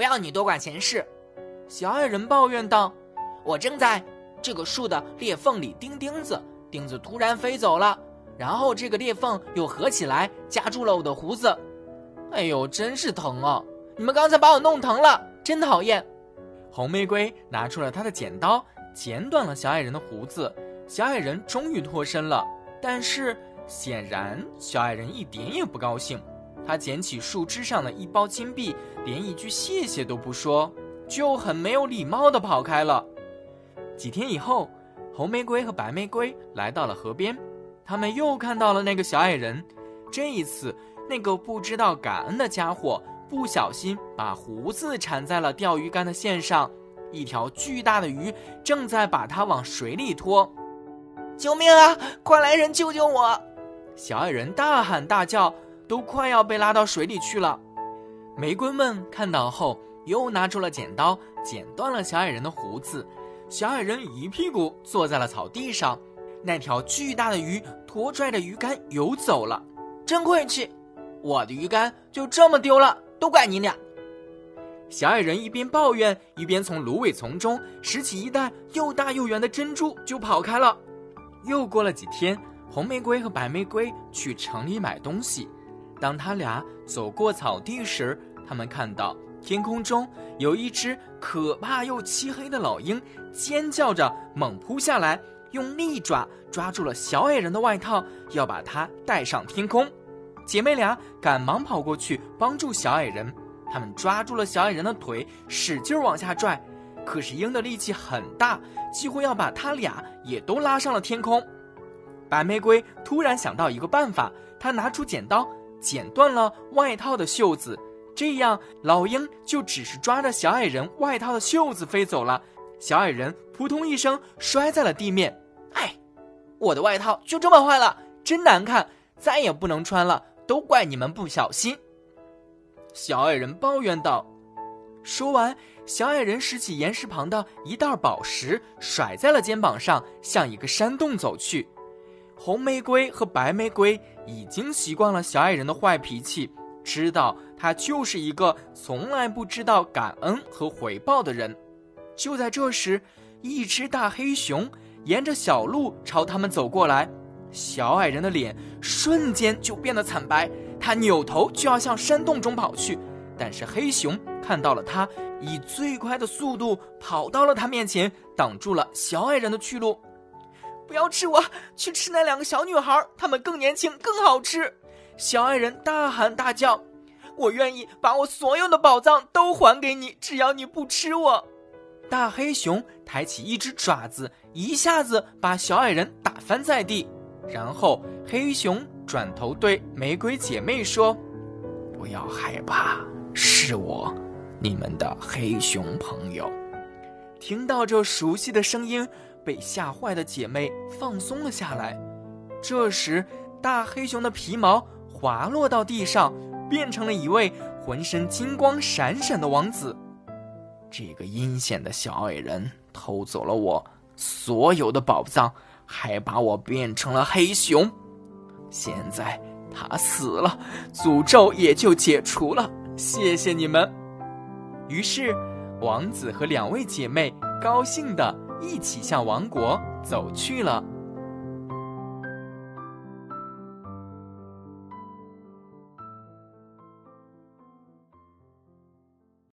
不要你多管闲事。”小矮人抱怨道：“我正在这个树的裂缝里钉钉子，钉子突然飞走了，然后这个裂缝又合起来夹住了我的胡子。哎呦，真是疼啊！你们刚才把我弄疼了，真讨厌。”红玫瑰拿出了她的剪刀，剪短了小矮人的胡子。小矮人终于脱身了，但是显然小矮人一点也不高兴。他捡起树枝上的一包金币，连一句谢谢都不说。就很没有礼貌的跑开了。几天以后，红玫瑰和白玫瑰来到了河边，他们又看到了那个小矮人。这一次，那个不知道感恩的家伙不小心把胡子缠在了钓鱼竿的线上，一条巨大的鱼正在把它往水里拖。救命啊！快来人救救我！小矮人大喊大叫，都快要被拉到水里去了。玫瑰们看到后。又拿出了剪刀，剪断了小矮人的胡子。小矮人一屁股坐在了草地上。那条巨大的鱼拖拽着鱼竿游走了，真晦气！我的鱼竿就这么丢了，都怪你俩！小矮人一边抱怨，一边从芦苇丛中拾起一袋又大又圆的珍珠，就跑开了。又过了几天，红玫瑰和白玫瑰去城里买东西。当他俩走过草地时，他们看到。天空中有一只可怕又漆黑的老鹰，尖叫着猛扑下来，用利爪抓住了小矮人的外套，要把他带上天空。姐妹俩赶忙跑过去帮助小矮人，他们抓住了小矮人的腿，使劲往下拽。可是鹰的力气很大，几乎要把他俩也都拉上了天空。白玫瑰突然想到一个办法，她拿出剪刀，剪断了外套的袖子。这样，老鹰就只是抓着小矮人外套的袖子飞走了。小矮人扑通一声摔在了地面。哎，我的外套就这么坏了，真难看，再也不能穿了。都怪你们不小心。小矮人抱怨道。说完，小矮人拾起岩石旁的一袋宝石，甩在了肩膀上，向一个山洞走去。红玫瑰和白玫瑰已经习惯了小矮人的坏脾气。知道他就是一个从来不知道感恩和回报的人。就在这时，一只大黑熊沿着小路朝他们走过来，小矮人的脸瞬间就变得惨白，他扭头就要向山洞中跑去，但是黑熊看到了他，以最快的速度跑到了他面前，挡住了小矮人的去路。不要吃我，去吃那两个小女孩，她们更年轻，更好吃。小矮人大喊大叫：“我愿意把我所有的宝藏都还给你，只要你不吃我。”大黑熊抬起一只爪子，一下子把小矮人打翻在地。然后黑熊转头对玫瑰姐妹说：“不要害怕，是我，你们的黑熊朋友。”听到这熟悉的声音，被吓坏的姐妹放松了下来。这时，大黑熊的皮毛。滑落到地上，变成了一位浑身金光闪闪的王子。这个阴险的小矮人偷走了我所有的宝藏，还把我变成了黑熊。现在他死了，诅咒也就解除了。谢谢你们。于是，王子和两位姐妹高兴的一起向王国走去了。